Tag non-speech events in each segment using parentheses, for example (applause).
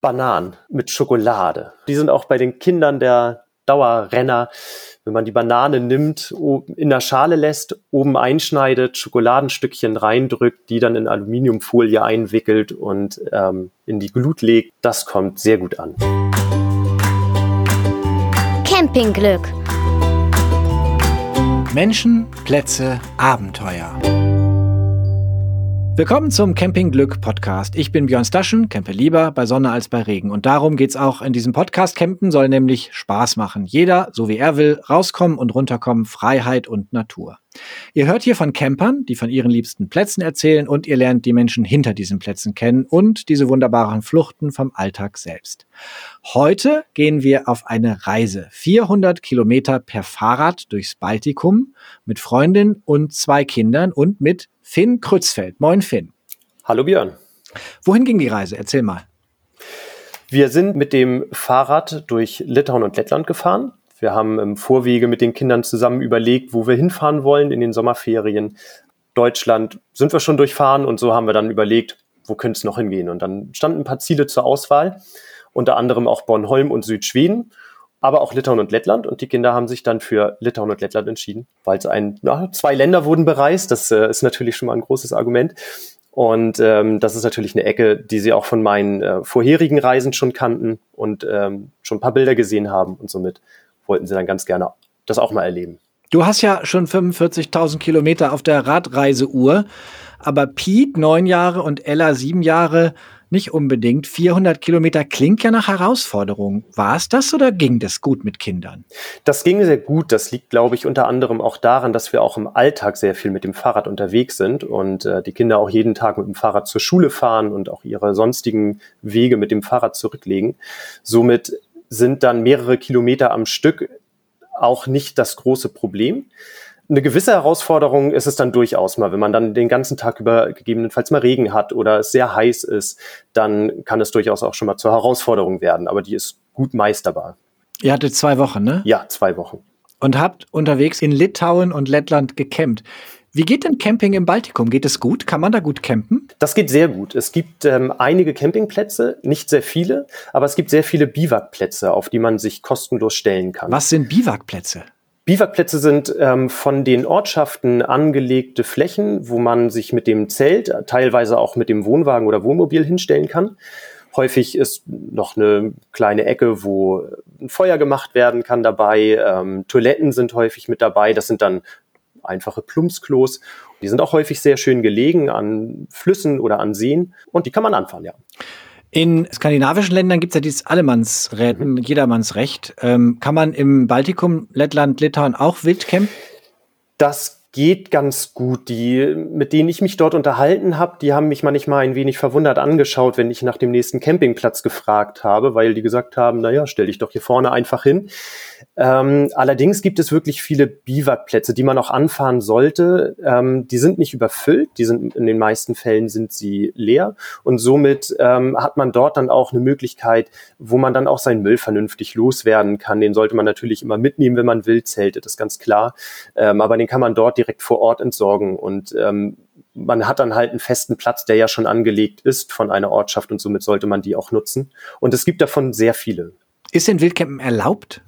Bananen mit Schokolade. Die sind auch bei den Kindern der Dauerrenner. Wenn man die Banane nimmt, in der Schale lässt, oben einschneidet, Schokoladenstückchen reindrückt, die dann in Aluminiumfolie einwickelt und ähm, in die Glut legt, das kommt sehr gut an. Campingglück. Menschen, Plätze, Abenteuer. Willkommen zum Campingglück Podcast. Ich bin Björn Staschen, campe lieber bei Sonne als bei Regen. Und darum geht's auch in diesem Podcast. Campen soll nämlich Spaß machen. Jeder, so wie er will, rauskommen und runterkommen, Freiheit und Natur. Ihr hört hier von Campern, die von ihren liebsten Plätzen erzählen und ihr lernt die Menschen hinter diesen Plätzen kennen und diese wunderbaren Fluchten vom Alltag selbst. Heute gehen wir auf eine Reise. 400 Kilometer per Fahrrad durchs Baltikum mit Freundin und zwei Kindern und mit Finn Krützfeld. Moin Finn. Hallo Björn. Wohin ging die Reise? Erzähl mal. Wir sind mit dem Fahrrad durch Litauen und Lettland gefahren. Wir haben im Vorwege mit den Kindern zusammen überlegt, wo wir hinfahren wollen in den Sommerferien. Deutschland sind wir schon durchfahren und so haben wir dann überlegt, wo könnte es noch hingehen. Und dann standen ein paar Ziele zur Auswahl, unter anderem auch Bornholm und Südschweden aber auch Litauen und Lettland. Und die Kinder haben sich dann für Litauen und Lettland entschieden, weil es ein, na, zwei Länder wurden bereist. Das äh, ist natürlich schon mal ein großes Argument. Und ähm, das ist natürlich eine Ecke, die sie auch von meinen äh, vorherigen Reisen schon kannten und ähm, schon ein paar Bilder gesehen haben. Und somit wollten sie dann ganz gerne das auch mal erleben. Du hast ja schon 45.000 Kilometer auf der Radreiseuhr, aber Pete neun Jahre und Ella sieben Jahre nicht unbedingt. 400 Kilometer klingt ja nach Herausforderung. War es das oder ging das gut mit Kindern? Das ging sehr gut. Das liegt, glaube ich, unter anderem auch daran, dass wir auch im Alltag sehr viel mit dem Fahrrad unterwegs sind und äh, die Kinder auch jeden Tag mit dem Fahrrad zur Schule fahren und auch ihre sonstigen Wege mit dem Fahrrad zurücklegen. Somit sind dann mehrere Kilometer am Stück auch nicht das große Problem eine gewisse Herausforderung ist es dann durchaus mal, wenn man dann den ganzen Tag über gegebenenfalls mal Regen hat oder es sehr heiß ist, dann kann es durchaus auch schon mal zur Herausforderung werden, aber die ist gut meisterbar. Ihr hattet zwei Wochen, ne? Ja, zwei Wochen. Und habt unterwegs in Litauen und Lettland gecampt. Wie geht denn Camping im Baltikum? Geht es gut? Kann man da gut campen? Das geht sehr gut. Es gibt ähm, einige Campingplätze, nicht sehr viele, aber es gibt sehr viele Biwakplätze, auf die man sich kostenlos stellen kann. Was sind Biwakplätze? Biwakplätze sind ähm, von den Ortschaften angelegte Flächen, wo man sich mit dem Zelt, teilweise auch mit dem Wohnwagen oder Wohnmobil hinstellen kann. Häufig ist noch eine kleine Ecke, wo ein Feuer gemacht werden kann dabei. Ähm, Toiletten sind häufig mit dabei. Das sind dann einfache Plumpsklos. Die sind auch häufig sehr schön gelegen an Flüssen oder an Seen und die kann man anfahren, ja. In skandinavischen Ländern gibt es ja dieses Allemannsräten, mhm. Jedermannsrecht. Ähm, kann man im Baltikum, Lettland, Litauen auch wild campen? Das geht ganz gut. Die, mit denen ich mich dort unterhalten habe, die haben mich manchmal ein wenig verwundert angeschaut, wenn ich nach dem nächsten Campingplatz gefragt habe, weil die gesagt haben, naja, stell dich doch hier vorne einfach hin. Ähm, allerdings gibt es wirklich viele Biwakplätze, die man auch anfahren sollte. Ähm, die sind nicht überfüllt, die sind in den meisten Fällen sind sie leer und somit ähm, hat man dort dann auch eine Möglichkeit, wo man dann auch seinen Müll vernünftig loswerden kann. Den sollte man natürlich immer mitnehmen, wenn man will, zeltet, ist ganz klar. Ähm, aber den kann man dort direkt vor Ort entsorgen und ähm, man hat dann halt einen festen Platz, der ja schon angelegt ist von einer Ortschaft und somit sollte man die auch nutzen. Und es gibt davon sehr viele. Ist denn Wildcampen erlaubt?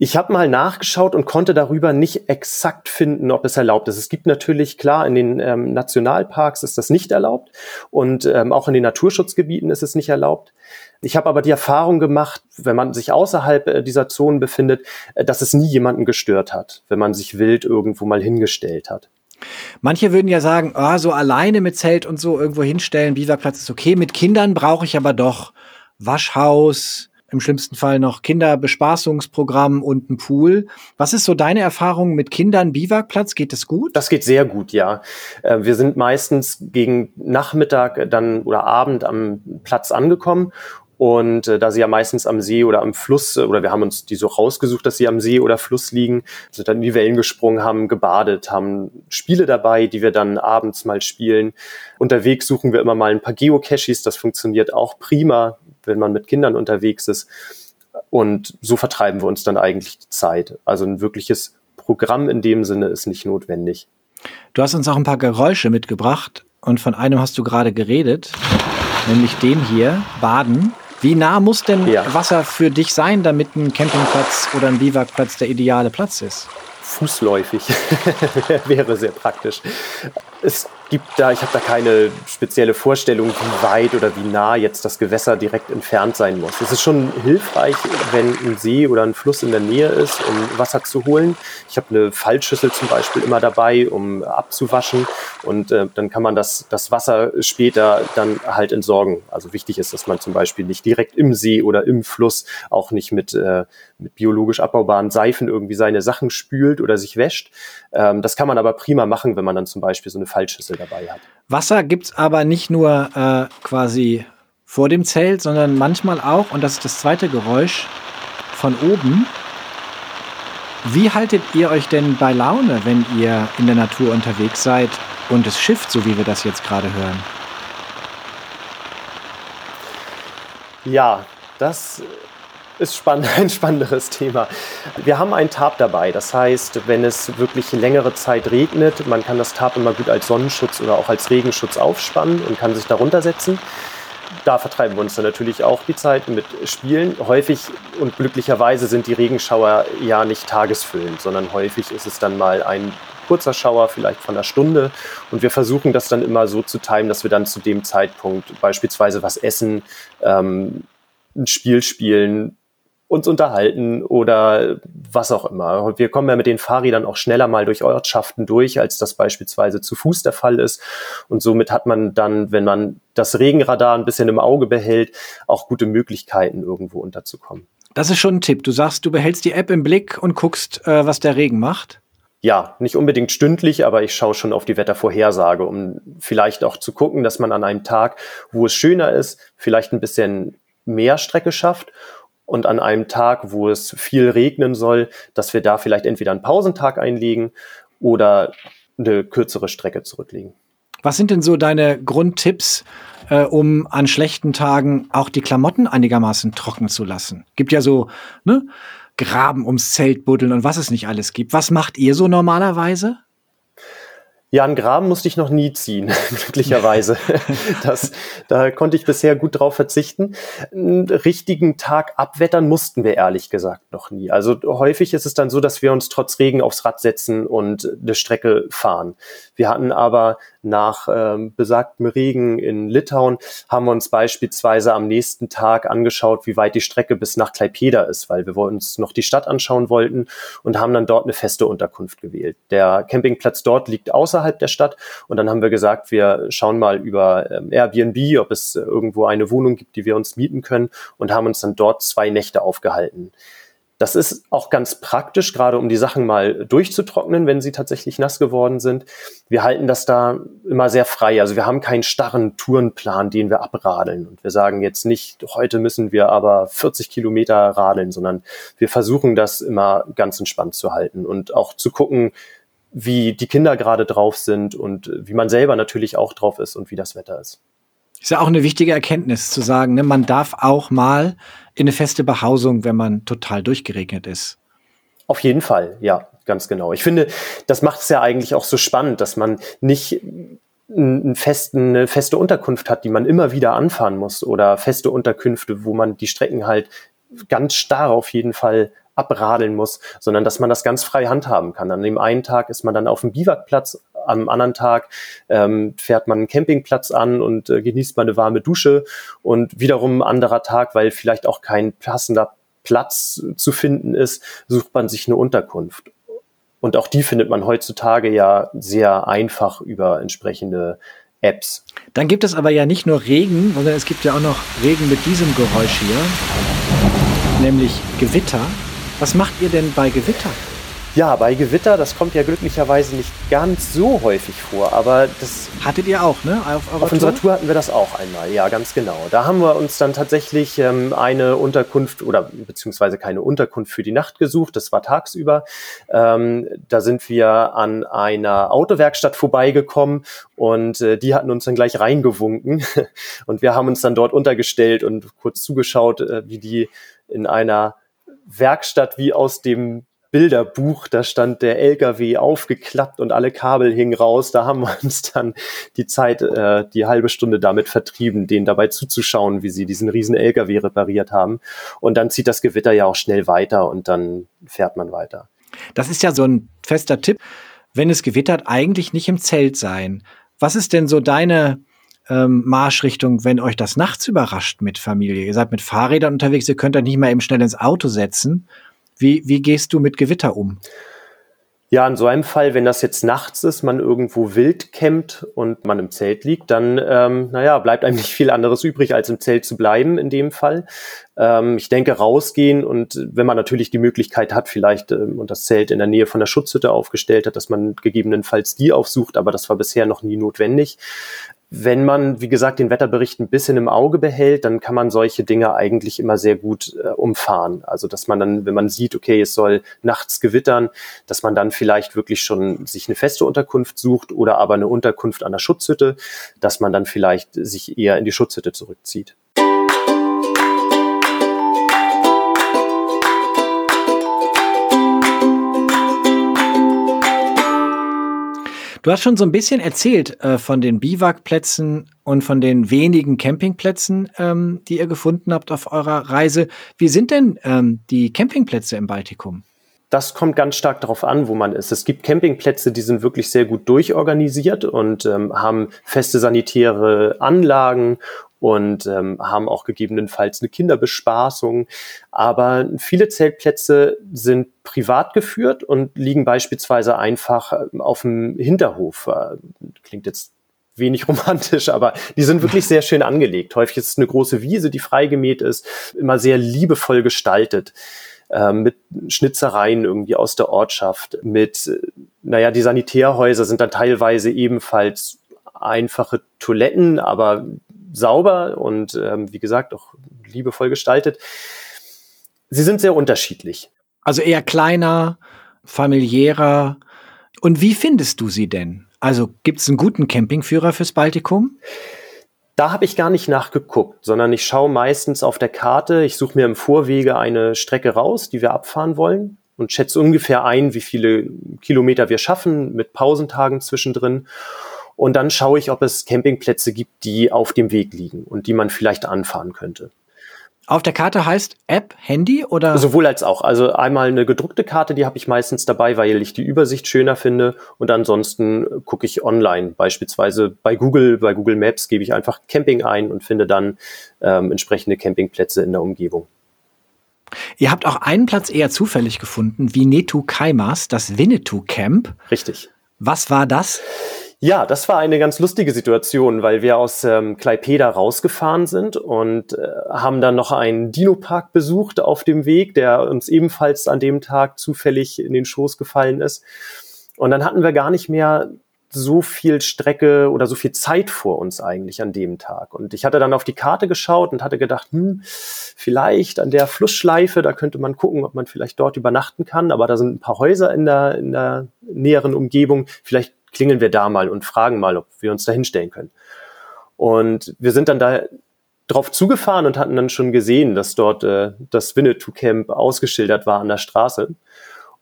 Ich habe mal nachgeschaut und konnte darüber nicht exakt finden, ob es erlaubt ist. Es gibt natürlich, klar, in den ähm, Nationalparks ist das nicht erlaubt und ähm, auch in den Naturschutzgebieten ist es nicht erlaubt. Ich habe aber die Erfahrung gemacht, wenn man sich außerhalb äh, dieser Zonen befindet, äh, dass es nie jemanden gestört hat, wenn man sich wild irgendwo mal hingestellt hat. Manche würden ja sagen, oh, so alleine mit Zelt und so irgendwo hinstellen, Biwakplatz ist okay. Mit Kindern brauche ich aber doch Waschhaus, im schlimmsten Fall noch Kinderbespaßungsprogramm und ein Pool. Was ist so deine Erfahrung mit Kindern Biwakplatz? Geht es gut? Das geht sehr gut, ja. Äh, wir sind meistens gegen Nachmittag dann oder Abend am Platz angekommen und äh, da sie ja meistens am See oder am Fluss, äh, oder wir haben uns die so rausgesucht, dass sie am See oder Fluss liegen, sind dann in die Wellen gesprungen, haben gebadet, haben Spiele dabei, die wir dann abends mal spielen. Unterwegs suchen wir immer mal ein paar Geocaches, das funktioniert auch prima, wenn man mit Kindern unterwegs ist. Und so vertreiben wir uns dann eigentlich die Zeit. Also ein wirkliches Programm in dem Sinne ist nicht notwendig. Du hast uns auch ein paar Geräusche mitgebracht und von einem hast du gerade geredet. nämlich dem hier, Baden. Wie nah muss denn ja. Wasser für dich sein, damit ein Campingplatz oder ein Biwakplatz der ideale Platz ist? Fußläufig (laughs) wäre sehr praktisch. Es gibt da, ich habe da keine spezielle Vorstellung, wie weit oder wie nah jetzt das Gewässer direkt entfernt sein muss. Es ist schon hilfreich, wenn ein See oder ein Fluss in der Nähe ist, um Wasser zu holen. Ich habe eine Fallschüssel zum Beispiel immer dabei, um abzuwaschen und äh, dann kann man das, das Wasser später dann halt entsorgen. Also wichtig ist, dass man zum Beispiel nicht direkt im See oder im Fluss auch nicht mit, äh, mit biologisch abbaubaren Seifen irgendwie seine Sachen spült oder sich wäscht. Ähm, das kann man aber prima machen, wenn man dann zum Beispiel so eine Fallschüssel dabei hat. Wasser gibt es aber nicht nur äh, quasi vor dem Zelt, sondern manchmal auch, und das ist das zweite Geräusch, von oben. Wie haltet ihr euch denn bei Laune, wenn ihr in der Natur unterwegs seid und es schifft, so wie wir das jetzt gerade hören? Ja, das ist spannend, (laughs) ein spannenderes Thema. Wir haben ein Tarp dabei. Das heißt, wenn es wirklich längere Zeit regnet, man kann das Tarp immer gut als Sonnenschutz oder auch als Regenschutz aufspannen und kann sich darunter setzen. Da vertreiben wir uns dann natürlich auch die Zeit mit Spielen. Häufig und glücklicherweise sind die Regenschauer ja nicht tagesfüllend, sondern häufig ist es dann mal ein kurzer Schauer, vielleicht von einer Stunde. Und wir versuchen das dann immer so zu timen, dass wir dann zu dem Zeitpunkt beispielsweise was essen, ähm, ein Spiel spielen, uns unterhalten oder was auch immer. Wir kommen ja mit den Fahrrädern auch schneller mal durch Ortschaften durch, als das beispielsweise zu Fuß der Fall ist. Und somit hat man dann, wenn man das Regenradar ein bisschen im Auge behält, auch gute Möglichkeiten, irgendwo unterzukommen. Das ist schon ein Tipp. Du sagst, du behältst die App im Blick und guckst, äh, was der Regen macht. Ja, nicht unbedingt stündlich, aber ich schaue schon auf die Wettervorhersage, um vielleicht auch zu gucken, dass man an einem Tag, wo es schöner ist, vielleicht ein bisschen mehr Strecke schafft und an einem Tag, wo es viel regnen soll, dass wir da vielleicht entweder einen Pausentag einlegen oder eine kürzere Strecke zurücklegen. Was sind denn so deine Grundtipps, äh, um an schlechten Tagen auch die Klamotten einigermaßen trocken zu lassen? Gibt ja so, ne? Graben ums Zelt buddeln und was es nicht alles gibt. Was macht ihr so normalerweise? Ja, einen Graben musste ich noch nie ziehen, (laughs) glücklicherweise. (laughs) das, da konnte ich bisher gut drauf verzichten. Einen richtigen Tag abwettern mussten wir ehrlich gesagt noch nie. Also häufig ist es dann so, dass wir uns trotz Regen aufs Rad setzen und eine Strecke fahren. Wir hatten aber nach ähm, besagtem Regen in Litauen, haben wir uns beispielsweise am nächsten Tag angeschaut, wie weit die Strecke bis nach Klaipeda ist, weil wir uns noch die Stadt anschauen wollten und haben dann dort eine feste Unterkunft gewählt. Der Campingplatz dort liegt außerhalb der Stadt und dann haben wir gesagt, wir schauen mal über ähm, Airbnb, ob es irgendwo eine Wohnung gibt, die wir uns mieten können und haben uns dann dort zwei Nächte aufgehalten. Das ist auch ganz praktisch, gerade um die Sachen mal durchzutrocknen, wenn sie tatsächlich nass geworden sind. Wir halten das da immer sehr frei. Also wir haben keinen starren Tourenplan, den wir abradeln. Und wir sagen jetzt nicht, heute müssen wir aber 40 Kilometer radeln, sondern wir versuchen das immer ganz entspannt zu halten und auch zu gucken, wie die Kinder gerade drauf sind und wie man selber natürlich auch drauf ist und wie das Wetter ist. Ist ja auch eine wichtige Erkenntnis zu sagen, ne? man darf auch mal in eine feste Behausung, wenn man total durchgeregnet ist. Auf jeden Fall, ja, ganz genau. Ich finde, das macht es ja eigentlich auch so spannend, dass man nicht einen festen, eine feste Unterkunft hat, die man immer wieder anfahren muss oder feste Unterkünfte, wo man die Strecken halt ganz starr auf jeden Fall abradeln muss, sondern dass man das ganz frei handhaben kann. An dem einen Tag ist man dann auf dem Biwakplatz, am anderen Tag ähm, fährt man einen Campingplatz an und äh, genießt mal eine warme Dusche und wiederum ein anderer Tag, weil vielleicht auch kein passender Platz zu finden ist, sucht man sich eine Unterkunft. Und auch die findet man heutzutage ja sehr einfach über entsprechende Apps. Dann gibt es aber ja nicht nur Regen, sondern es gibt ja auch noch Regen mit diesem Geräusch hier, nämlich Gewitter. Was macht ihr denn bei Gewitter? Ja, bei Gewitter, das kommt ja glücklicherweise nicht ganz so häufig vor, aber das. Hattet ihr auch, ne? Auf, auf unserer Tour hatten wir das auch einmal, ja, ganz genau. Da haben wir uns dann tatsächlich ähm, eine Unterkunft oder beziehungsweise keine Unterkunft für die Nacht gesucht. Das war tagsüber. Ähm, da sind wir an einer Autowerkstatt vorbeigekommen und äh, die hatten uns dann gleich reingewunken. (laughs) Und wir haben uns dann dort untergestellt und kurz zugeschaut, äh, wie die in einer Werkstatt wie aus dem Bilderbuch, da stand der LKW aufgeklappt und alle Kabel hingen raus. Da haben wir (laughs) uns dann die Zeit, äh, die halbe Stunde damit vertrieben, denen dabei zuzuschauen, wie sie diesen riesen LKW repariert haben. Und dann zieht das Gewitter ja auch schnell weiter und dann fährt man weiter. Das ist ja so ein fester Tipp, wenn es gewittert, eigentlich nicht im Zelt sein. Was ist denn so deine ähm, Marschrichtung, wenn euch das nachts überrascht mit Familie? Ihr seid mit Fahrrädern unterwegs, ihr könnt euch nicht mal eben schnell ins Auto setzen. Wie, wie gehst du mit Gewitter um? Ja, in so einem Fall, wenn das jetzt nachts ist, man irgendwo wild campt und man im Zelt liegt, dann, ähm, naja, bleibt einem nicht viel anderes übrig, als im Zelt zu bleiben in dem Fall. Ähm, ich denke, rausgehen und wenn man natürlich die Möglichkeit hat, vielleicht ähm, und das Zelt in der Nähe von der Schutzhütte aufgestellt hat, dass man gegebenenfalls die aufsucht, aber das war bisher noch nie notwendig. Wenn man, wie gesagt, den Wetterbericht ein bisschen im Auge behält, dann kann man solche Dinge eigentlich immer sehr gut äh, umfahren. Also, dass man dann, wenn man sieht, okay, es soll nachts gewittern, dass man dann vielleicht wirklich schon sich eine feste Unterkunft sucht oder aber eine Unterkunft an der Schutzhütte, dass man dann vielleicht sich eher in die Schutzhütte zurückzieht. Du hast schon so ein bisschen erzählt äh, von den Biwakplätzen und von den wenigen Campingplätzen, ähm, die ihr gefunden habt auf eurer Reise. Wie sind denn ähm, die Campingplätze im Baltikum? Das kommt ganz stark darauf an, wo man ist. Es gibt Campingplätze, die sind wirklich sehr gut durchorganisiert und ähm, haben feste sanitäre Anlagen und ähm, haben auch gegebenenfalls eine Kinderbespaßung. Aber viele Zeltplätze sind privat geführt und liegen beispielsweise einfach ähm, auf dem Hinterhof. Äh, klingt jetzt wenig (laughs) romantisch, aber die sind wirklich sehr schön angelegt. Häufig ist es eine große Wiese, die freigemäht ist, immer sehr liebevoll gestaltet. Äh, mit Schnitzereien irgendwie aus der Ortschaft, mit, äh, naja, die Sanitärhäuser sind dann teilweise ebenfalls einfache Toiletten, aber sauber und ähm, wie gesagt auch liebevoll gestaltet. Sie sind sehr unterschiedlich. Also eher kleiner, familiärer. Und wie findest du sie denn? Also gibt es einen guten Campingführer fürs Baltikum? Da habe ich gar nicht nachgeguckt, sondern ich schaue meistens auf der Karte. Ich suche mir im Vorwege eine Strecke raus, die wir abfahren wollen und schätze ungefähr ein, wie viele Kilometer wir schaffen mit Pausentagen zwischendrin. Und dann schaue ich, ob es Campingplätze gibt, die auf dem Weg liegen und die man vielleicht anfahren könnte. Auf der Karte heißt App, Handy oder? Sowohl als auch. Also einmal eine gedruckte Karte, die habe ich meistens dabei, weil ich die Übersicht schöner finde. Und ansonsten gucke ich online. Beispielsweise bei Google, bei Google Maps gebe ich einfach Camping ein und finde dann ähm, entsprechende Campingplätze in der Umgebung. Ihr habt auch einen Platz eher zufällig gefunden, wie Netu Kaimas, das Winnetou Camp. Richtig. Was war das? Ja, das war eine ganz lustige Situation, weil wir aus ähm, Klaipeda rausgefahren sind und äh, haben dann noch einen Dino-Park besucht auf dem Weg, der uns ebenfalls an dem Tag zufällig in den Schoß gefallen ist. Und dann hatten wir gar nicht mehr so viel Strecke oder so viel Zeit vor uns eigentlich an dem Tag. Und ich hatte dann auf die Karte geschaut und hatte gedacht, hm, vielleicht an der Flussschleife, da könnte man gucken, ob man vielleicht dort übernachten kann. Aber da sind ein paar Häuser in der, in der näheren Umgebung. Vielleicht klingeln wir da mal und fragen mal, ob wir uns da hinstellen können. Und wir sind dann da drauf zugefahren und hatten dann schon gesehen, dass dort äh, das Winnetou Camp ausgeschildert war an der Straße.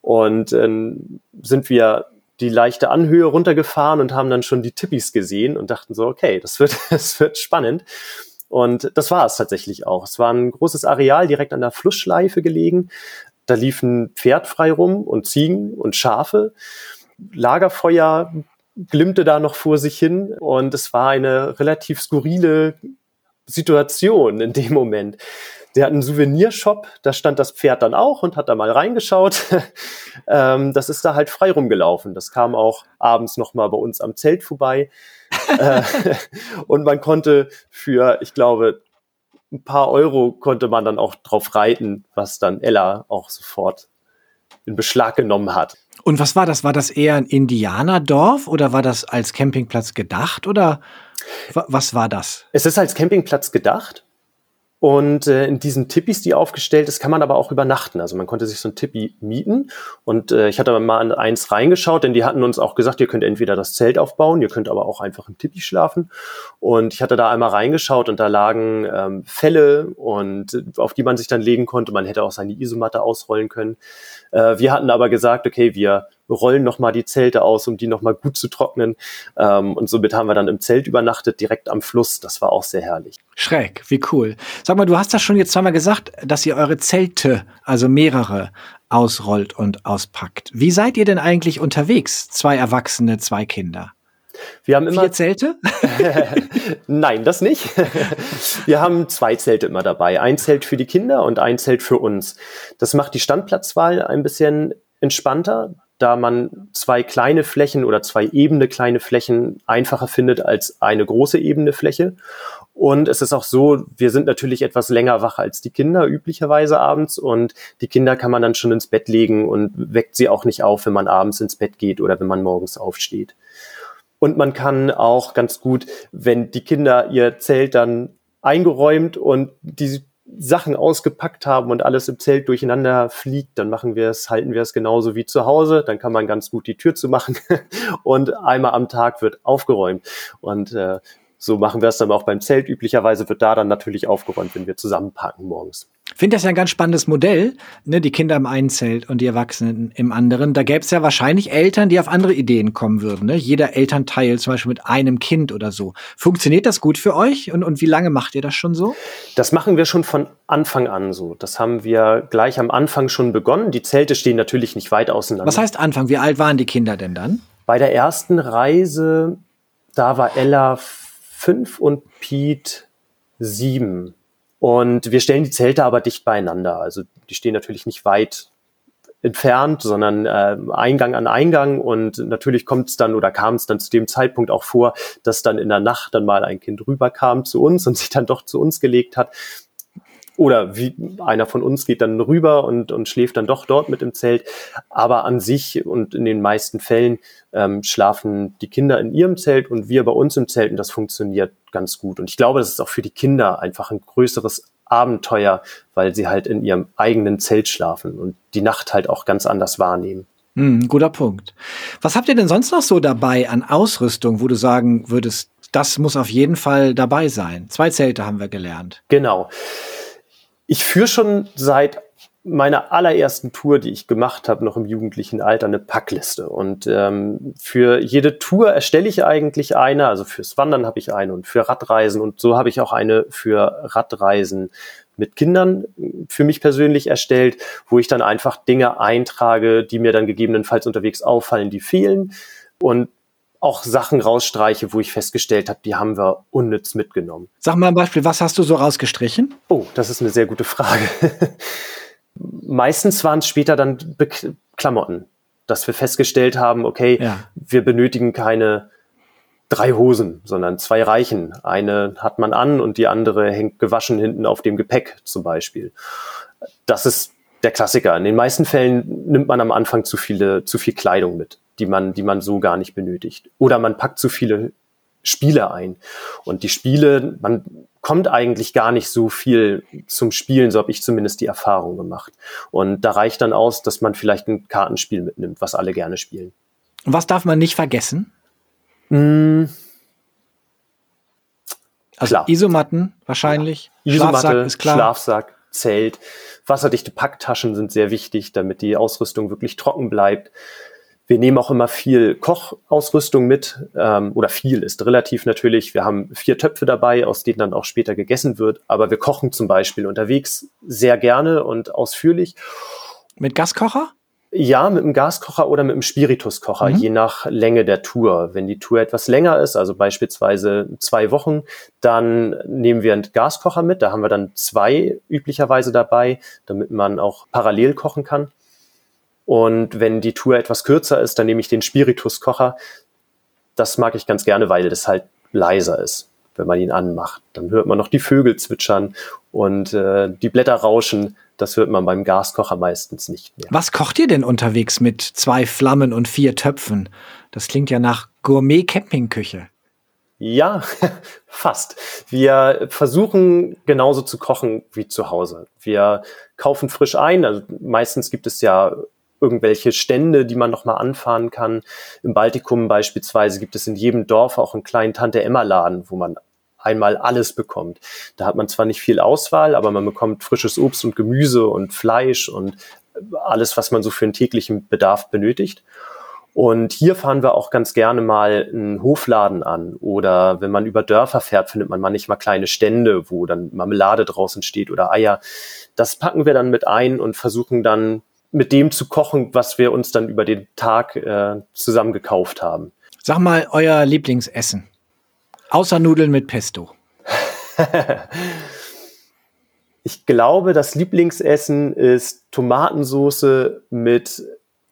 Und äh, sind wir die leichte Anhöhe runtergefahren und haben dann schon die Tippis gesehen und dachten so, okay, das wird, (laughs) das wird spannend. Und das war es tatsächlich auch. Es war ein großes Areal direkt an der Flussschleife gelegen. Da liefen Pferd frei rum und Ziegen und Schafe. Lagerfeuer glimmte da noch vor sich hin und es war eine relativ skurrile Situation in dem Moment. Der hat einen Souvenirshop, da stand das Pferd dann auch und hat da mal reingeschaut. (laughs) ähm, das ist da halt frei rumgelaufen. Das kam auch abends nochmal bei uns am Zelt vorbei. (laughs) äh, und man konnte für, ich glaube, ein paar Euro konnte man dann auch drauf reiten, was dann Ella auch sofort in Beschlag genommen hat. Und was war das? War das eher ein Indianerdorf oder war das als Campingplatz gedacht oder was war das? Es ist als Campingplatz gedacht. Und äh, in diesen Tippis, die aufgestellt ist, kann man aber auch übernachten. Also man konnte sich so ein Tippi mieten. Und äh, ich hatte mal an eins reingeschaut, denn die hatten uns auch gesagt, ihr könnt entweder das Zelt aufbauen, ihr könnt aber auch einfach im Tippi schlafen. Und ich hatte da einmal reingeschaut und da lagen ähm, Fälle und auf die man sich dann legen konnte. Man hätte auch seine Isomatte ausrollen können. Äh, wir hatten aber gesagt, okay, wir rollen nochmal die Zelte aus, um die nochmal gut zu trocknen. Ähm, und somit haben wir dann im Zelt übernachtet, direkt am Fluss. Das war auch sehr herrlich. Schräg, wie cool. Sag mal, du hast das schon jetzt zweimal gesagt, dass ihr eure Zelte, also mehrere, ausrollt und auspackt. Wie seid ihr denn eigentlich unterwegs? Zwei Erwachsene, zwei Kinder. Wir haben immer Vier Zelte? (laughs) (laughs) Nein, das nicht. Wir haben zwei Zelte immer dabei. Ein Zelt für die Kinder und ein Zelt für uns. Das macht die Standplatzwahl ein bisschen entspannter da man zwei kleine Flächen oder zwei ebene kleine Flächen einfacher findet als eine große ebene Fläche. Und es ist auch so, wir sind natürlich etwas länger wach als die Kinder üblicherweise abends und die Kinder kann man dann schon ins Bett legen und weckt sie auch nicht auf, wenn man abends ins Bett geht oder wenn man morgens aufsteht. Und man kann auch ganz gut, wenn die Kinder ihr Zelt dann eingeräumt und die Sachen ausgepackt haben und alles im Zelt durcheinander fliegt, dann machen wir es, halten wir es genauso wie zu Hause. Dann kann man ganz gut die Tür zu machen (laughs) und einmal am Tag wird aufgeräumt. Und äh, so machen wir es dann auch beim Zelt. Üblicherweise wird da dann natürlich aufgeräumt, wenn wir zusammenpacken morgens. Ich finde das ja ein ganz spannendes Modell, ne? die Kinder im einen Zelt und die Erwachsenen im anderen. Da gäbe es ja wahrscheinlich Eltern, die auf andere Ideen kommen würden. Ne? Jeder Elternteil zum Beispiel mit einem Kind oder so. Funktioniert das gut für euch und, und wie lange macht ihr das schon so? Das machen wir schon von Anfang an so. Das haben wir gleich am Anfang schon begonnen. Die Zelte stehen natürlich nicht weit auseinander. Was heißt Anfang? Wie alt waren die Kinder denn dann? Bei der ersten Reise, da war Ella fünf und Pete sieben. Und wir stellen die Zelte aber dicht beieinander. Also die stehen natürlich nicht weit entfernt, sondern äh, Eingang an Eingang. Und natürlich kommt es dann oder kam es dann zu dem Zeitpunkt auch vor, dass dann in der Nacht dann mal ein Kind rüberkam zu uns und sich dann doch zu uns gelegt hat oder wie einer von uns geht dann rüber und, und schläft dann doch dort mit im Zelt. Aber an sich und in den meisten Fällen ähm, schlafen die Kinder in ihrem Zelt und wir bei uns im Zelt und das funktioniert ganz gut. Und ich glaube, das ist auch für die Kinder einfach ein größeres Abenteuer, weil sie halt in ihrem eigenen Zelt schlafen und die Nacht halt auch ganz anders wahrnehmen. Hm, guter Punkt. Was habt ihr denn sonst noch so dabei an Ausrüstung, wo du sagen würdest, das muss auf jeden Fall dabei sein? Zwei Zelte haben wir gelernt. Genau. Ich führe schon seit meiner allerersten Tour, die ich gemacht habe, noch im jugendlichen Alter, eine Packliste. Und ähm, für jede Tour erstelle ich eigentlich eine. Also fürs Wandern habe ich eine und für Radreisen. Und so habe ich auch eine für Radreisen mit Kindern für mich persönlich erstellt, wo ich dann einfach Dinge eintrage, die mir dann gegebenenfalls unterwegs auffallen, die fehlen. Und auch Sachen rausstreiche, wo ich festgestellt habe, die haben wir unnütz mitgenommen. Sag mal ein Beispiel, was hast du so rausgestrichen? Oh, das ist eine sehr gute Frage. (laughs) Meistens waren es später dann Be Klamotten, dass wir festgestellt haben, okay, ja. wir benötigen keine drei Hosen, sondern zwei reichen. Eine hat man an und die andere hängt gewaschen hinten auf dem Gepäck zum Beispiel. Das ist der Klassiker. In den meisten Fällen nimmt man am Anfang zu viele, zu viel Kleidung mit die man, die man so gar nicht benötigt. Oder man packt zu viele Spiele ein. Und die Spiele, man kommt eigentlich gar nicht so viel zum Spielen, so habe ich zumindest die Erfahrung gemacht. Und da reicht dann aus, dass man vielleicht ein Kartenspiel mitnimmt, was alle gerne spielen. Und was darf man nicht vergessen? Mm. Also klar. Isomatten wahrscheinlich. Ja. Isomatte, Schlafsack ist klar. Schlafsack, Zelt, wasserdichte Packtaschen sind sehr wichtig, damit die Ausrüstung wirklich trocken bleibt. Wir nehmen auch immer viel Kochausrüstung mit ähm, oder viel ist relativ natürlich. Wir haben vier Töpfe dabei, aus denen dann auch später gegessen wird. Aber wir kochen zum Beispiel unterwegs sehr gerne und ausführlich. Mit Gaskocher? Ja, mit einem Gaskocher oder mit einem Spirituskocher, mhm. je nach Länge der Tour. Wenn die Tour etwas länger ist, also beispielsweise zwei Wochen, dann nehmen wir einen Gaskocher mit. Da haben wir dann zwei üblicherweise dabei, damit man auch parallel kochen kann. Und wenn die Tour etwas kürzer ist, dann nehme ich den Spirituskocher. Das mag ich ganz gerne, weil das halt leiser ist, wenn man ihn anmacht. Dann hört man noch die Vögel zwitschern und äh, die Blätter rauschen. Das hört man beim Gaskocher meistens nicht mehr. Was kocht ihr denn unterwegs mit zwei Flammen und vier Töpfen? Das klingt ja nach Gourmet-Campingküche. Ja, (laughs) fast. Wir versuchen genauso zu kochen wie zu Hause. Wir kaufen frisch ein. Also meistens gibt es ja irgendwelche Stände, die man nochmal anfahren kann. Im Baltikum beispielsweise gibt es in jedem Dorf auch einen kleinen Tante-Emma-Laden, wo man einmal alles bekommt. Da hat man zwar nicht viel Auswahl, aber man bekommt frisches Obst und Gemüse und Fleisch und alles, was man so für den täglichen Bedarf benötigt. Und hier fahren wir auch ganz gerne mal einen Hofladen an. Oder wenn man über Dörfer fährt, findet man manchmal kleine Stände, wo dann Marmelade draußen steht oder Eier. Das packen wir dann mit ein und versuchen dann mit dem zu kochen, was wir uns dann über den Tag äh, zusammen gekauft haben. Sag mal euer Lieblingsessen. Außer Nudeln mit Pesto. (laughs) ich glaube, das Lieblingsessen ist Tomatensoße mit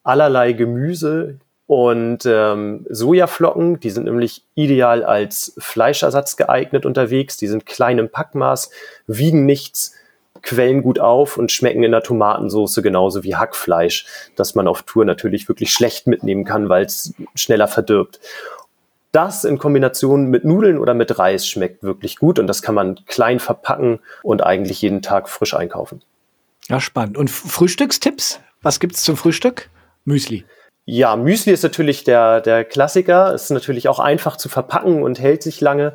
allerlei Gemüse, und ähm, Sojaflocken, die sind nämlich ideal als Fleischersatz geeignet unterwegs. Die sind klein im Packmaß, wiegen nichts, quellen gut auf und schmecken in der Tomatensauce genauso wie Hackfleisch, das man auf Tour natürlich wirklich schlecht mitnehmen kann, weil es schneller verdirbt. Das in Kombination mit Nudeln oder mit Reis schmeckt wirklich gut und das kann man klein verpacken und eigentlich jeden Tag frisch einkaufen. Ja, spannend. Und Frühstückstipps? Was gibt's zum Frühstück? Müsli. Ja, Müsli ist natürlich der, der Klassiker, ist natürlich auch einfach zu verpacken und hält sich lange.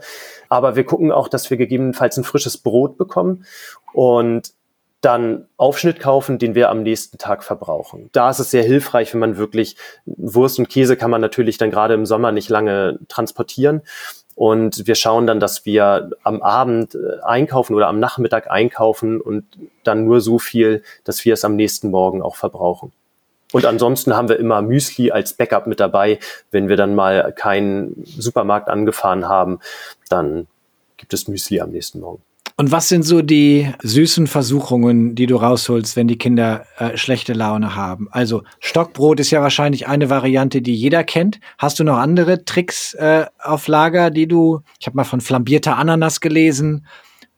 Aber wir gucken auch, dass wir gegebenenfalls ein frisches Brot bekommen und dann Aufschnitt kaufen, den wir am nächsten Tag verbrauchen. Da ist es sehr hilfreich, wenn man wirklich Wurst und Käse kann man natürlich dann gerade im Sommer nicht lange transportieren. Und wir schauen dann, dass wir am Abend äh, einkaufen oder am Nachmittag einkaufen und dann nur so viel, dass wir es am nächsten Morgen auch verbrauchen. Und ansonsten haben wir immer Müsli als Backup mit dabei. Wenn wir dann mal keinen Supermarkt angefahren haben, dann gibt es Müsli am nächsten Morgen. Und was sind so die süßen Versuchungen, die du rausholst, wenn die Kinder äh, schlechte Laune haben? Also Stockbrot ist ja wahrscheinlich eine Variante, die jeder kennt. Hast du noch andere Tricks äh, auf Lager, die du? Ich habe mal von flambierter Ananas gelesen.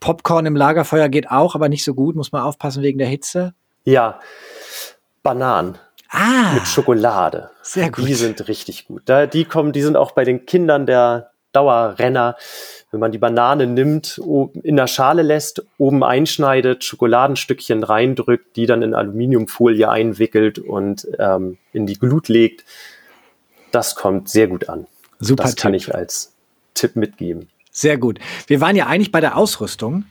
Popcorn im Lagerfeuer geht auch, aber nicht so gut. Muss man aufpassen wegen der Hitze. Ja, Bananen. Ah, mit Schokolade. Sehr gut. Die sind richtig gut. Da, die kommen, die sind auch bei den Kindern der Dauerrenner. Wenn man die Banane nimmt, in der Schale lässt, oben einschneidet, Schokoladenstückchen reindrückt, die dann in Aluminiumfolie einwickelt und ähm, in die Glut legt, das kommt sehr gut an. Super. Das kann ich als Tipp mitgeben. Sehr gut. Wir waren ja eigentlich bei der Ausrüstung.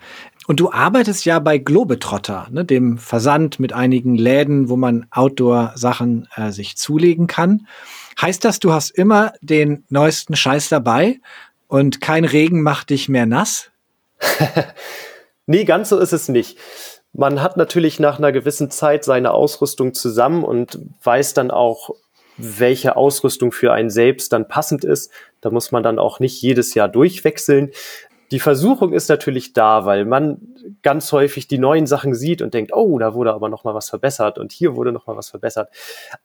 Und du arbeitest ja bei Globetrotter, ne, dem Versand mit einigen Läden, wo man Outdoor-Sachen äh, sich zulegen kann. Heißt das, du hast immer den neuesten Scheiß dabei und kein Regen macht dich mehr nass? (laughs) nee, ganz so ist es nicht. Man hat natürlich nach einer gewissen Zeit seine Ausrüstung zusammen und weiß dann auch, welche Ausrüstung für einen selbst dann passend ist. Da muss man dann auch nicht jedes Jahr durchwechseln die Versuchung ist natürlich da, weil man ganz häufig die neuen Sachen sieht und denkt, oh, da wurde aber noch mal was verbessert und hier wurde noch mal was verbessert.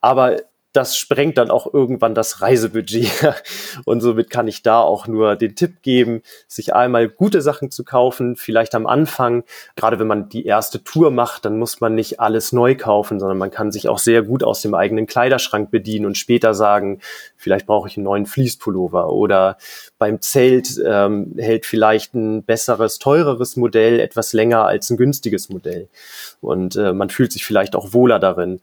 Aber das sprengt dann auch irgendwann das Reisebudget. (laughs) Und somit kann ich da auch nur den Tipp geben, sich einmal gute Sachen zu kaufen, vielleicht am Anfang. Gerade wenn man die erste Tour macht, dann muss man nicht alles neu kaufen, sondern man kann sich auch sehr gut aus dem eigenen Kleiderschrank bedienen und später sagen, vielleicht brauche ich einen neuen Fließpullover oder beim Zelt ähm, hält vielleicht ein besseres, teureres Modell etwas länger als ein günstiges Modell. Und äh, man fühlt sich vielleicht auch wohler darin.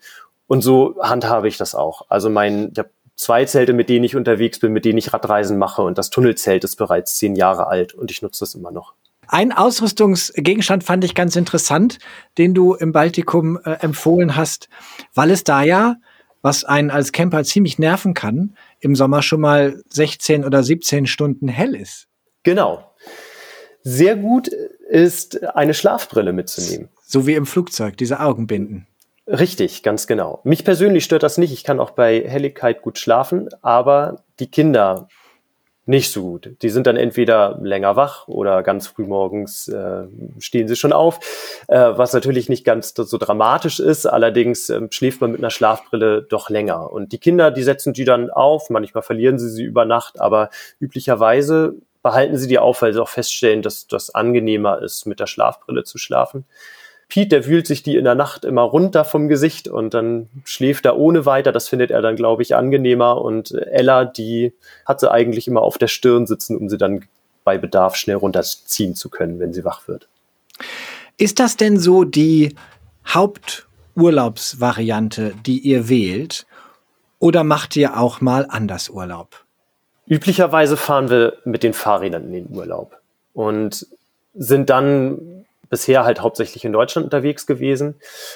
Und so handhabe ich das auch. Also mein, ich habe zwei Zelte, mit denen ich unterwegs bin, mit denen ich Radreisen mache und das Tunnelzelt ist bereits zehn Jahre alt und ich nutze das immer noch. Ein Ausrüstungsgegenstand fand ich ganz interessant, den du im Baltikum äh, empfohlen hast, weil es da ja, was einen als Camper ziemlich nerven kann, im Sommer schon mal 16 oder 17 Stunden hell ist. Genau. Sehr gut ist, eine Schlafbrille mitzunehmen. So wie im Flugzeug, diese Augenbinden. Richtig, ganz genau. Mich persönlich stört das nicht. Ich kann auch bei Helligkeit gut schlafen, aber die Kinder nicht so gut. Die sind dann entweder länger wach oder ganz früh morgens äh, stehen sie schon auf, äh, was natürlich nicht ganz so dramatisch ist. Allerdings äh, schläft man mit einer Schlafbrille doch länger. Und die Kinder, die setzen die dann auf. Manchmal verlieren sie sie über Nacht, aber üblicherweise behalten sie die auf, weil sie auch feststellen, dass das angenehmer ist, mit der Schlafbrille zu schlafen. Pete, der wühlt sich die in der Nacht immer runter vom Gesicht und dann schläft er ohne weiter. Das findet er dann, glaube ich, angenehmer. Und Ella, die hat sie eigentlich immer auf der Stirn sitzen, um sie dann bei Bedarf schnell runterziehen zu können, wenn sie wach wird. Ist das denn so die Haupturlaubsvariante, die ihr wählt? Oder macht ihr auch mal anders Urlaub? Üblicherweise fahren wir mit den Fahrrädern in den Urlaub und sind dann bisher halt hauptsächlich in Deutschland unterwegs gewesen.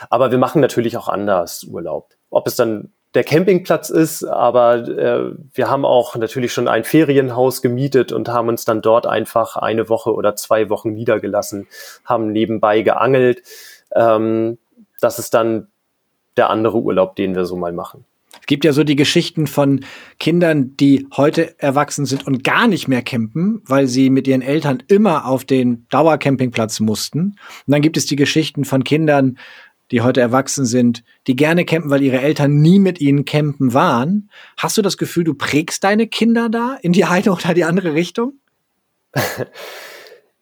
Aber wir machen natürlich auch anders Urlaub. Ob es dann der Campingplatz ist, aber äh, wir haben auch natürlich schon ein Ferienhaus gemietet und haben uns dann dort einfach eine Woche oder zwei Wochen niedergelassen, haben nebenbei geangelt. Ähm, das ist dann der andere Urlaub, den wir so mal machen. Es gibt ja so die Geschichten von Kindern, die heute erwachsen sind und gar nicht mehr campen, weil sie mit ihren Eltern immer auf den Dauercampingplatz mussten. Und dann gibt es die Geschichten von Kindern, die heute erwachsen sind, die gerne campen, weil ihre Eltern nie mit ihnen campen waren. Hast du das Gefühl, du prägst deine Kinder da in die eine oder die andere Richtung? (laughs)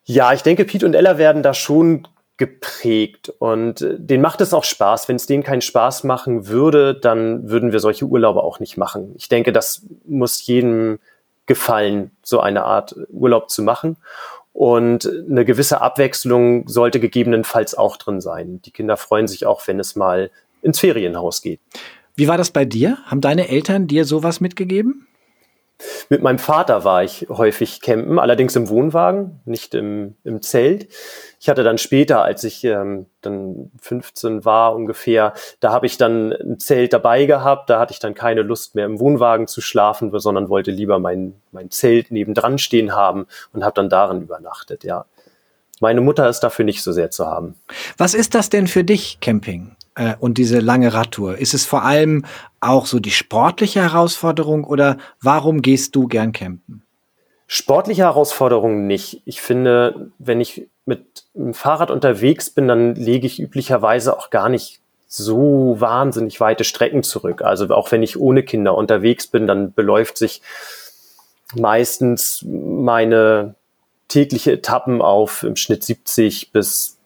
ja, ich denke, Pete und Ella werden da schon geprägt und äh, denen macht es auch Spaß. Wenn es denen keinen Spaß machen würde, dann würden wir solche Urlaube auch nicht machen. Ich denke, das muss jedem gefallen, so eine Art Urlaub zu machen. Und eine gewisse Abwechslung sollte gegebenenfalls auch drin sein. Die Kinder freuen sich auch, wenn es mal ins Ferienhaus geht. Wie war das bei dir? Haben deine Eltern dir sowas mitgegeben? Mit meinem Vater war ich häufig campen, allerdings im Wohnwagen, nicht im, im Zelt. Ich hatte dann später, als ich ähm, dann 15 war ungefähr, da habe ich dann ein Zelt dabei gehabt. Da hatte ich dann keine Lust mehr im Wohnwagen zu schlafen, sondern wollte lieber mein, mein Zelt nebendran stehen haben und habe dann darin übernachtet, ja. Meine Mutter ist dafür nicht so sehr zu haben. Was ist das denn für dich, Camping? Äh, und diese lange Radtour? Ist es vor allem auch so die sportliche Herausforderung oder warum gehst du gern campen? Sportliche Herausforderung nicht. Ich finde, wenn ich mit dem Fahrrad unterwegs bin, dann lege ich üblicherweise auch gar nicht so wahnsinnig weite Strecken zurück. Also auch wenn ich ohne Kinder unterwegs bin, dann beläuft sich meistens meine tägliche Etappen auf im Schnitt 70 bis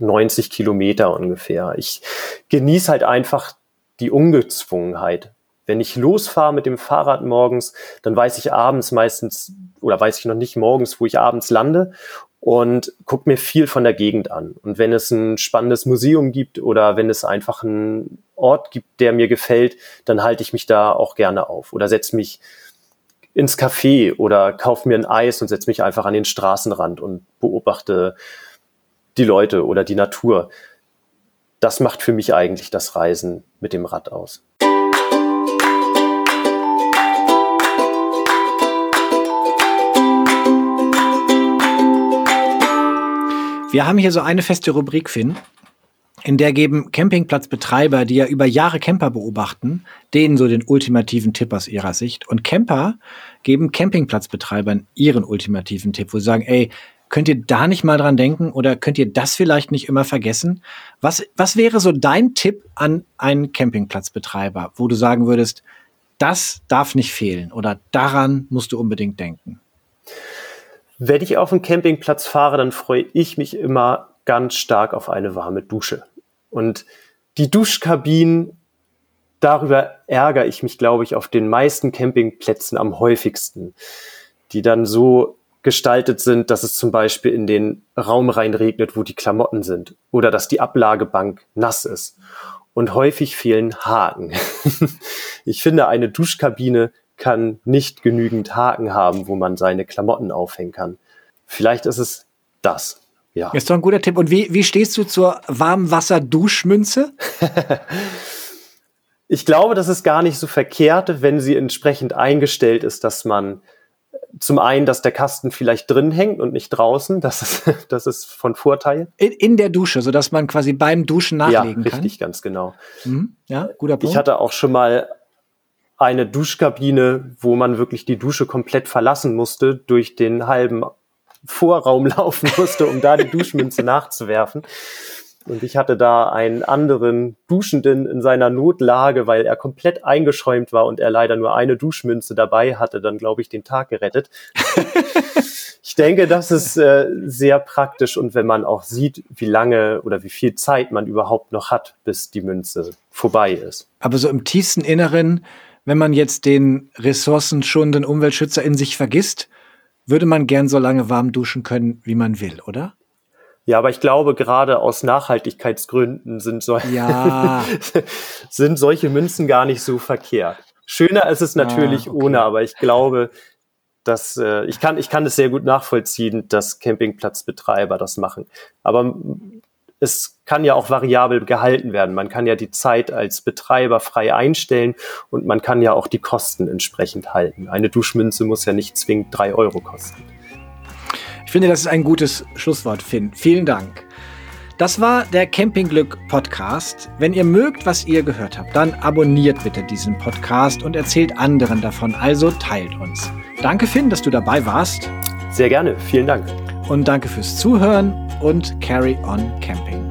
90 Kilometer ungefähr. Ich genieße halt einfach die Ungezwungenheit. Wenn ich losfahre mit dem Fahrrad morgens, dann weiß ich abends meistens oder weiß ich noch nicht morgens, wo ich abends lande und gucke mir viel von der Gegend an. Und wenn es ein spannendes Museum gibt oder wenn es einfach einen Ort gibt, der mir gefällt, dann halte ich mich da auch gerne auf oder setze mich ins Café oder kaufe mir ein Eis und setze mich einfach an den Straßenrand und beobachte die Leute oder die Natur. Das macht für mich eigentlich das Reisen mit dem Rad aus. Wir haben hier so eine feste Rubrik, Finn, in der geben Campingplatzbetreiber, die ja über Jahre Camper beobachten, denen so den ultimativen Tipp aus ihrer Sicht. Und Camper geben Campingplatzbetreibern ihren ultimativen Tipp, wo sie sagen, ey, Könnt ihr da nicht mal dran denken oder könnt ihr das vielleicht nicht immer vergessen? Was, was wäre so dein Tipp an einen Campingplatzbetreiber, wo du sagen würdest, das darf nicht fehlen oder daran musst du unbedingt denken? Wenn ich auf einen Campingplatz fahre, dann freue ich mich immer ganz stark auf eine warme Dusche. Und die Duschkabinen, darüber ärgere ich mich, glaube ich, auf den meisten Campingplätzen am häufigsten, die dann so gestaltet sind, dass es zum Beispiel in den Raum reinregnet, wo die Klamotten sind oder dass die Ablagebank nass ist. Und häufig fehlen Haken. (laughs) ich finde, eine Duschkabine kann nicht genügend Haken haben, wo man seine Klamotten aufhängen kann. Vielleicht ist es das. Ja. Ist doch ein guter Tipp. Und wie, wie stehst du zur Warmwasser-Duschmünze? (laughs) ich glaube, das ist gar nicht so verkehrt, wenn sie entsprechend eingestellt ist, dass man zum einen, dass der Kasten vielleicht drin hängt und nicht draußen. Das ist, (laughs) das ist von Vorteil. In, in der Dusche, sodass man quasi beim Duschen nachlegen ja, kann. Richtig, ganz genau. Mhm. Ja, guter Punkt. Ich hatte auch schon mal eine Duschkabine, wo man wirklich die Dusche komplett verlassen musste, durch den halben Vorraum (laughs) laufen musste, um da die Duschmünze (laughs) nachzuwerfen. Und ich hatte da einen anderen Duschenden in seiner Notlage, weil er komplett eingeschäumt war und er leider nur eine Duschmünze dabei hatte, dann glaube ich den Tag gerettet. (laughs) ich denke, das ist äh, sehr praktisch und wenn man auch sieht, wie lange oder wie viel Zeit man überhaupt noch hat, bis die Münze vorbei ist. Aber so im tiefsten Inneren, wenn man jetzt den ressourcenschonenden Umweltschützer in sich vergisst, würde man gern so lange warm duschen können, wie man will, oder? Ja, aber ich glaube, gerade aus Nachhaltigkeitsgründen sind, so ja. (laughs) sind solche Münzen gar nicht so verkehrt. Schöner ist es natürlich ah, okay. ohne, aber ich glaube, dass äh, ich kann ich kann es sehr gut nachvollziehen, dass Campingplatzbetreiber das machen. Aber es kann ja auch variabel gehalten werden. Man kann ja die Zeit als Betreiber frei einstellen und man kann ja auch die Kosten entsprechend halten. Eine Duschmünze muss ja nicht zwingend drei Euro kosten. Ich finde, das ist ein gutes Schlusswort, Finn. Vielen Dank. Das war der Campingglück Podcast. Wenn ihr mögt, was ihr gehört habt, dann abonniert bitte diesen Podcast und erzählt anderen davon. Also teilt uns. Danke, Finn, dass du dabei warst. Sehr gerne. Vielen Dank. Und danke fürs Zuhören und Carry on Camping.